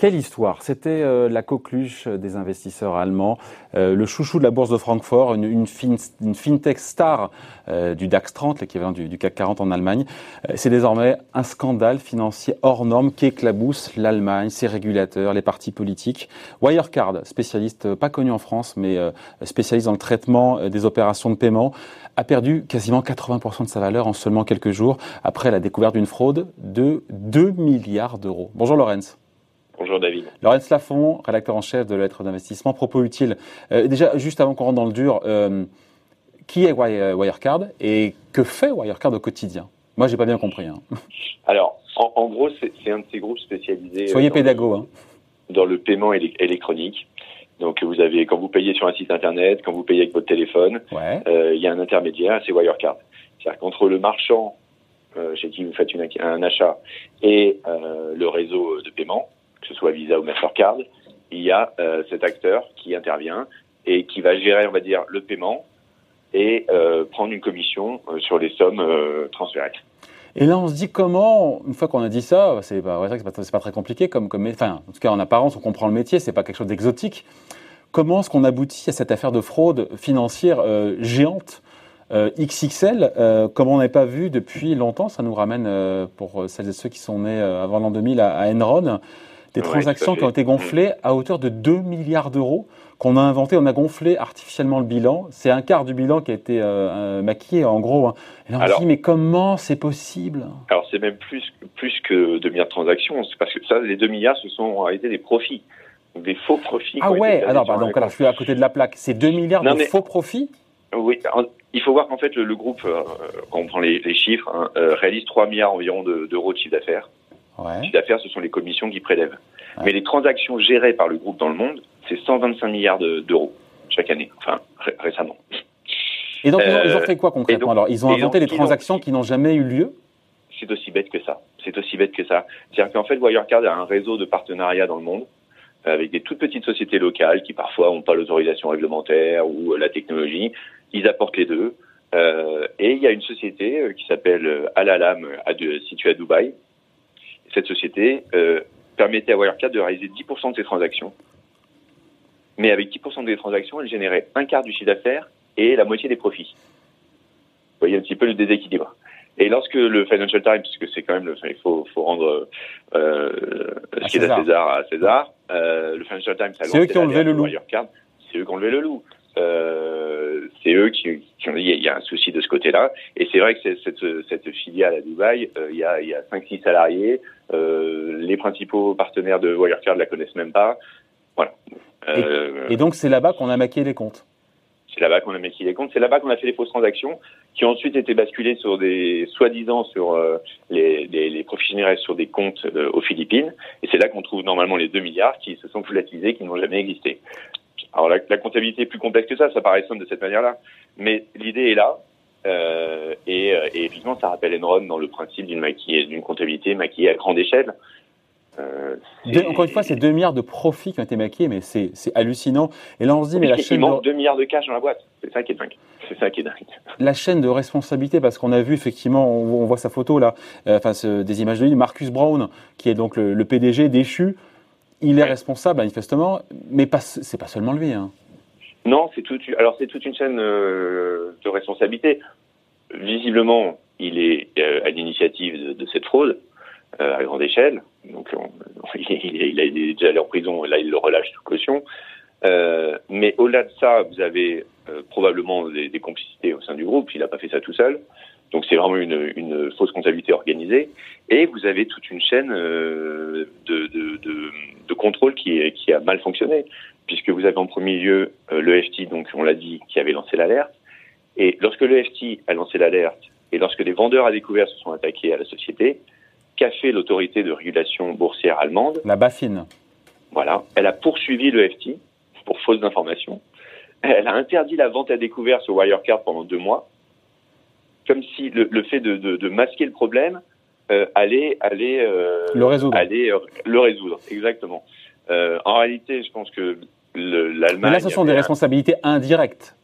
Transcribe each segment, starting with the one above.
Quelle histoire C'était euh, la coqueluche des investisseurs allemands, euh, le chouchou de la bourse de Francfort, une, fintech star euh, du DAX 30, l'équivalent du, CAC 40 en Allemagne. C'est désormais un scandale financier hors norme qui éclabousse l'Allemagne, ses régulateurs, les partis politiques. Wirecard, spécialiste pas connu en France, mais spécialiste dans le traitement des opérations de paiement, a perdu quasiment 80% de sa valeur en seulement quelques jours après la découverte d'une fraude de 2 milliards d'euros. Bonjour Lorenz. Bonjour David. Laurence Lafont, rédacteur en chef de lettres d'investissement. Propos utile. Euh, déjà, juste avant qu'on rentre dans le dur, euh, qui est euh, Wirecard et que fait Wirecard au quotidien? Moi, j'ai pas bien compris. Hein. Alors, en, gros, c'est un de ces groupes spécialisés. Soyez pédago. Hein. Dans le paiement électronique. Donc, vous avez, quand vous payez sur un site internet, quand vous payez avec votre téléphone, il y a un intermédiaire, c'est Wirecard. C'est-à-dire qu'entre le marchand chez qui vous faites un achat et le réseau de paiement, que ce soit Visa ou Mastercard, il y a euh, cet acteur qui intervient et qui va gérer, on va dire, le paiement et euh, prendre une commission euh, sur les sommes transférées. Et là, on se dit comment, une fois qu'on a dit ça, c'est pas, très compliqué, comme, en tout cas en apparence, on comprend le métier, c'est pas quelque chose d'exotique. Comment est-ce qu'on aboutit à cette affaire de fraude financière géante XXL, comme on n'avait pas vu depuis longtemps, ça nous ramène pour celles et ceux qui sont nés avant l'an 2000 à, à Enron des transactions qui ont été gonflées à hauteur de 2 milliards d'euros qu'on a inventé, on a gonflé artificiellement le bilan. C'est un quart du bilan qui a été euh, maquillé en gros. Hein. Et là on se dit mais comment c'est possible? Alors c'est même plus, plus que 2 milliards de transactions, c'est parce que ça, les 2 milliards, ce sont en réalité des profits, des faux profits. Ah ouais, alors, bah, donc, alors je suis à côté de la plaque, c'est 2 milliards de faux profits? Oui, il faut voir qu'en fait le, groupe, euh, quand on prend les, chiffres, hein, euh, réalise 3 milliards environ d'euros de, chiffre d'affaires. Ouais. chiffre d'affaires, ce sont les commissions qui prélèvent. Mais les transactions gérées par le groupe dans le monde, c'est 125 milliards d'euros chaque année, enfin récemment. Et donc, ils, ont, fait quoi concrètement Alors, ils ont inventé des transactions qui n'ont jamais eu lieu? C'est aussi bête que ça. C'est aussi bête que ça. C'est-à-dire qu'en fait, Wirecard a un réseau de partenariats dans le monde avec des toutes petites sociétés locales qui parfois n'ont pas l'autorisation réglementaire ou la technologie. Ils apportent les deux. Euh, et il y a une société euh, qui s'appelle Alalam, située à Dubaï, cette société euh, permettait à Wirecard de réaliser 10% de ses transactions. Mais avec 10% des transactions, elle générait un quart du chiffre d'affaires et la moitié des profits. Vous voyez un petit peu le déséquilibre. Et lorsque le Financial Times, puisque c'est quand même, le, il faut, faut rendre euh, ce qui est à César à César, euh, le Financial Times a C'est eux qui ont levé le loup. C'est eux qui ont levé le loup. Euh, c'est eux qui, qui, ont dit il y a un souci de ce côté-là. Et c'est vrai que cette, cette, filiale à Dubaï, euh, il y a, il y a 5-6 salariés. Euh, les principaux partenaires de Wirecard la connaissent même pas. Voilà. Et, donc c'est là-bas qu'on a maquillé les comptes. C'est là-bas qu'on a maquillé les comptes. C'est là-bas qu'on a fait les fausses transactions, qui ont ensuite été basculées sur des soi-disant sur les, les, les, profits générés sur des comptes aux Philippines. Et c'est là qu'on trouve normalement les 2 milliards qui se sont volatilisés, qui n'ont jamais existé. Alors la, comptabilité est plus complexe que ça, ça paraît simple de cette manière-là, mais l'idée est là. Euh, et, euh, et, effectivement, ça rappelle Enron dans le principe d'une d'une comptabilité maquillée à grande échelle. Euh, encore une fois, c'est 2 milliards de profits qui ont été maquillés, mais c'est hallucinant. Et là, on se dit, mais, la chaîne. Manque 2 milliards de cash dans la boîte. C'est ça qui est dingue. C'est ça qui est dingue. La chaîne de responsabilité, parce qu'on a vu effectivement, on, voit sa photo là, euh, enfin des images de lui, Marcus Brown, qui est donc le, le PDG déchu, il est responsable manifestement, mais pas, c'est pas seulement lui. Hein. Non, c'est tout. Alors c'est toute une chaîne euh, de responsabilité. Visiblement, il est euh, à l'initiative de, cette fraude euh, à grande échelle. Donc il, est déjà allé en prison. Là, il le relâche sous caution. mais au-delà de ça, vous avez probablement des, des, complicités au sein du groupe. Il n'a pas fait ça tout seul. Donc c'est vraiment une, une, fausse comptabilité organisée. Et vous avez toute une chaîne euh, de, de, de, de, contrôle qui, qui a mal fonctionné, puisque vous avez en premier lieu euh, le FT, donc on l'a dit, qui avait lancé l'alerte. Et lorsque le FT a lancé l'alerte, et lorsque les vendeurs à découvert se sont attaqués à la société, qu'a fait l'autorité de régulation boursière allemande? La BaFin. Voilà, elle a poursuivi le FT pour fausses informations. Elle a interdit la vente à découvert sur Wirecard pendant deux mois comme si le, fait de, masquer le problème euh, allait, allait euh, le résoudre. Allait, euh, le résoudre, exactement. en réalité, je pense que l'Allemagne. Mais là, ce sont des responsabilités indirectes.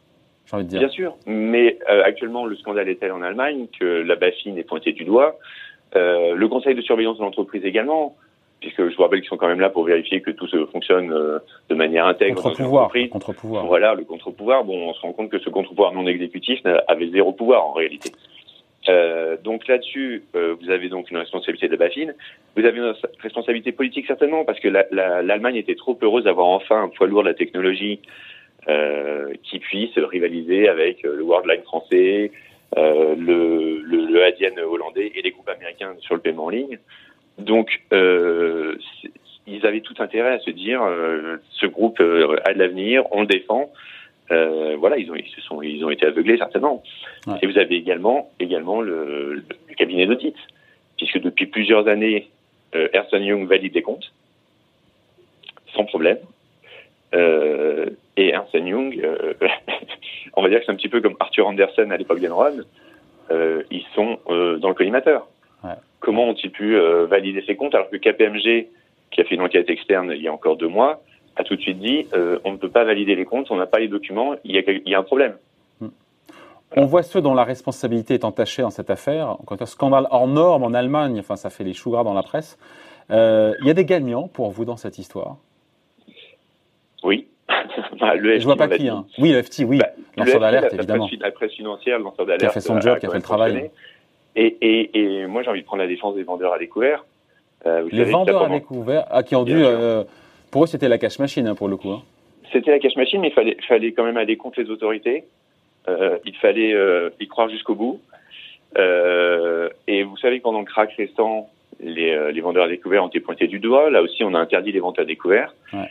j'ai envie de dire. Bien sûr, mais actuellement, le scandale est tel en Allemagne que la BaFin est pointée du doigt. Le conseil de surveillance de l'entreprise également, puisque je vous rappelle qu'ils sont quand même là pour vérifier que tout se fonctionne euh, de manière intègre Contre-pouvoir. Contre-pouvoir. Voilà, le contre-pouvoir. Bon, on se rend compte que ce contre-pouvoir non exécutif avait zéro pouvoir en réalité. Euh, donc là-dessus, euh, vous avez donc une responsabilité de la BaFin. Vous avez une responsabilité politique certainement, parce que la- la- l'Allemagne était trop heureuse d'avoir enfin un poids lourd de la technologie euh, qui puisse rivaliser avec euh, le Worldline français, euh, le, le, le Adyen hollandais et les groupes américains sur le paiement en ligne. Donc, euh, ils avaient tout intérêt à se dire, euh, ce groupe euh, a de l'avenir, on le défend. Euh, voilà, ils ont, ils se sont, ils ont été aveuglés certainement. Ouais. Et vous avez également, également le, le cabinet d'audit, puisque depuis plusieurs années, euh, Ernst Young valide les comptes sans problème. Euh, et Ernst Young, euh, on va dire que c'est un petit peu comme Arthur Andersen à l'époque d'Enron, euh, ils sont euh, dans le collimateur. Ouais. Comment ont-ils pu euh, valider ces comptes alors que KPMG, qui a fait une enquête externe il y a encore deux mois, a tout de suite dit euh, on ne peut pas valider les comptes, on n'a pas les documents, il y a, quel- il y a un problème. On voit ceux dont la responsabilité est entachée dans cette affaire. Quand un scandale hors norme en Allemagne, enfin ça fait les choux gras dans la presse. Euh, Il y a des gagnants pour vous dans cette histoire? Oui. Bah, le Je vois FT, pas on l'a qui. Hein. Oui, le FT, oui. Bah, lanceur le d'alerte, évidemment. La presse, la presse financière, le lanceur d'alerte. Qui a fait son job, qui a fait le travail. Et, et, et moi, j'ai envie de prendre la défense des vendeurs à découvert. Euh, vous Les savez vendeurs à découvert, ah, qui ont dû. euh, pour eux, c'était la cash machine hein, pour le coup. hein. C'était la cash machine, mais il fallait, fallait quand même aller contre les autorités. Euh, il fallait y croire jusqu'au bout. Et vous savez pendant le crack récent, les, les vendeurs à découvert ont été pointés du doigt. Là aussi, on a interdit les ventes à découvert. Ouais.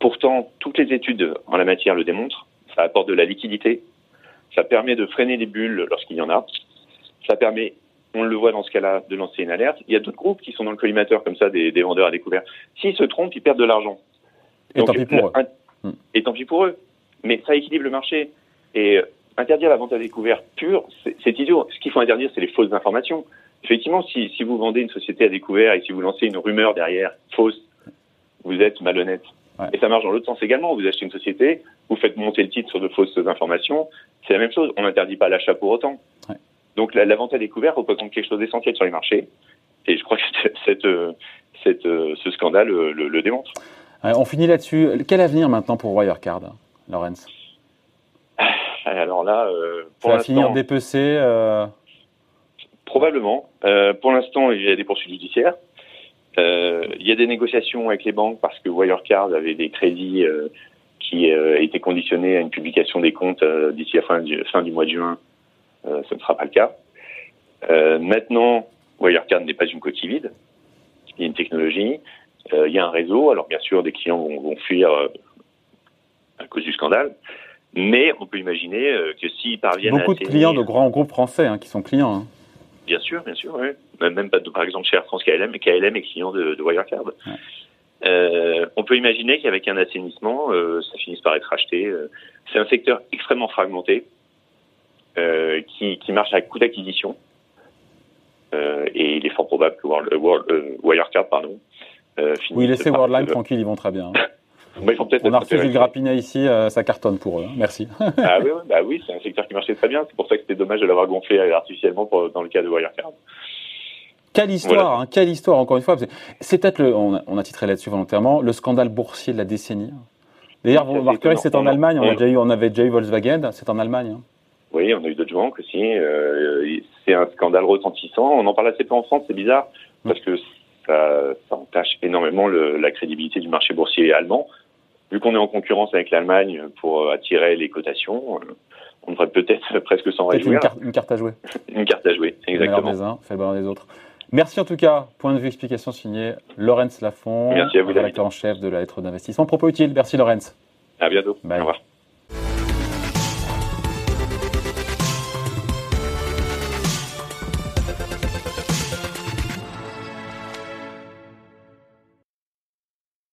Pourtant, toutes les études en la matière le démontrent. Ça apporte de la liquidité. Ça permet de freiner les bulles lorsqu'il y en a. Ça permet, on le voit dans ce cas-là, de lancer une alerte. Il y a d'autres groupes qui sont dans le collimateur comme ça, des, des vendeurs à découvert. S'ils se trompent, ils perdent de l'argent. Et tant pis pour eux. un- Hmm. Et tant pis pour eux. Mais ça équilibre le marché. Et euh, interdire la vente à découvert pure, c'est c'est idiot. Ce qu'il faut interdire, c'est les fausses informations. Effectivement, si, si vous vendez une société à découvert et si vous lancez une rumeur derrière fausse, vous êtes malhonnête. Ouais. Et ça marche dans l'autre sens également. Vous achetez une société, vous faites monter le titre sur de fausses informations, c'est la même chose. On n'interdit pas l'achat pour autant. Ouais. Donc la, la vente à découvert représente quelque chose d'essentiel sur les marchés. Et je crois que cette, cette, euh, euh, ce scandale euh, le, le démontre. On finit là-dessus. Quel avenir maintenant pour Wirecard, Lorenz Alors là, euh, pour Ça va finir dépecé. euh, probablement. Euh, pour l'instant, il y a des poursuites judiciaires. Il y a des négociations avec les banques parce que Wirecard avait des crédits qui étaient conditionnés à une publication des comptes d'ici la fin du, fin du mois de juin. Euh, ce ne sera pas le cas. Euh, maintenant, Wirecard n'est pas une coquille vide. Il y a une technologie, euh, il y a un réseau. Alors bien sûr, des clients vont, vont fuir à cause du scandale. Mais on peut imaginer que s'ils parviennent Beaucoup à de clients de atteindre- grands groupes français hein, qui sont clients. hein. Bien sûr, bien sûr, oui. Même, par exemple chez Air France KLM, KLM est client de, de Wirecard. Ouais. Euh, on peut imaginer qu'avec un assainissement, euh, ça finisse par être acheté. euh. C'est un secteur extrêmement fragmenté qui, qui marche à coût d'acquisition. Euh, et il est fort probable que World, euh, World- euh, Wirecard, pardon, euh, finisse Oui, laissez Worldline euh, tranquille, ils vont très bien. bah, On a reçu intéressés. Grapinet ici, euh, ça cartonne pour eux. hein. Merci. Ah oui, bah oui, c'est un secteur qui marchait très bien. C'est pour ça que c'était dommage de l'avoir gonflé artificiellement pour- dans le cas de Wirecard. Quelle histoire, hein, quelle histoire, encore une fois. C'est peut-être, le, on, a, on a titré là-dessus volontairement, le scandale boursier de la décennie. D'ailleurs, vous c'est remarquerez que c'est en. Allemagne, on, a On- déjà eu, on avait déjà eu Volkswagen, c'est en Allemagne. hein. Oui, on a eu d'autres banques aussi. Euh, c'est un scandale retentissant. On en parle assez peu en France, c'est bizarre, parce que ça, ça entache énormément le- la crédibilité du marché boursier allemand. Vu qu'on est en concurrence avec l'Allemagne pour euh, attirer les cotations, euh, on devrait peut-être presque s'en Peut-être une, réjouir. carte- une carte à jouer. Une carte à jouer, exactement. des uns fait le des autres. Merci en tout cas. Point de vue, explication signée Laurence Lafont, Merci à vous, David. rédacteur en chef de la lettre d'investissement. Propos utile. Merci Laurence. À bientôt. Bye. Au revoir.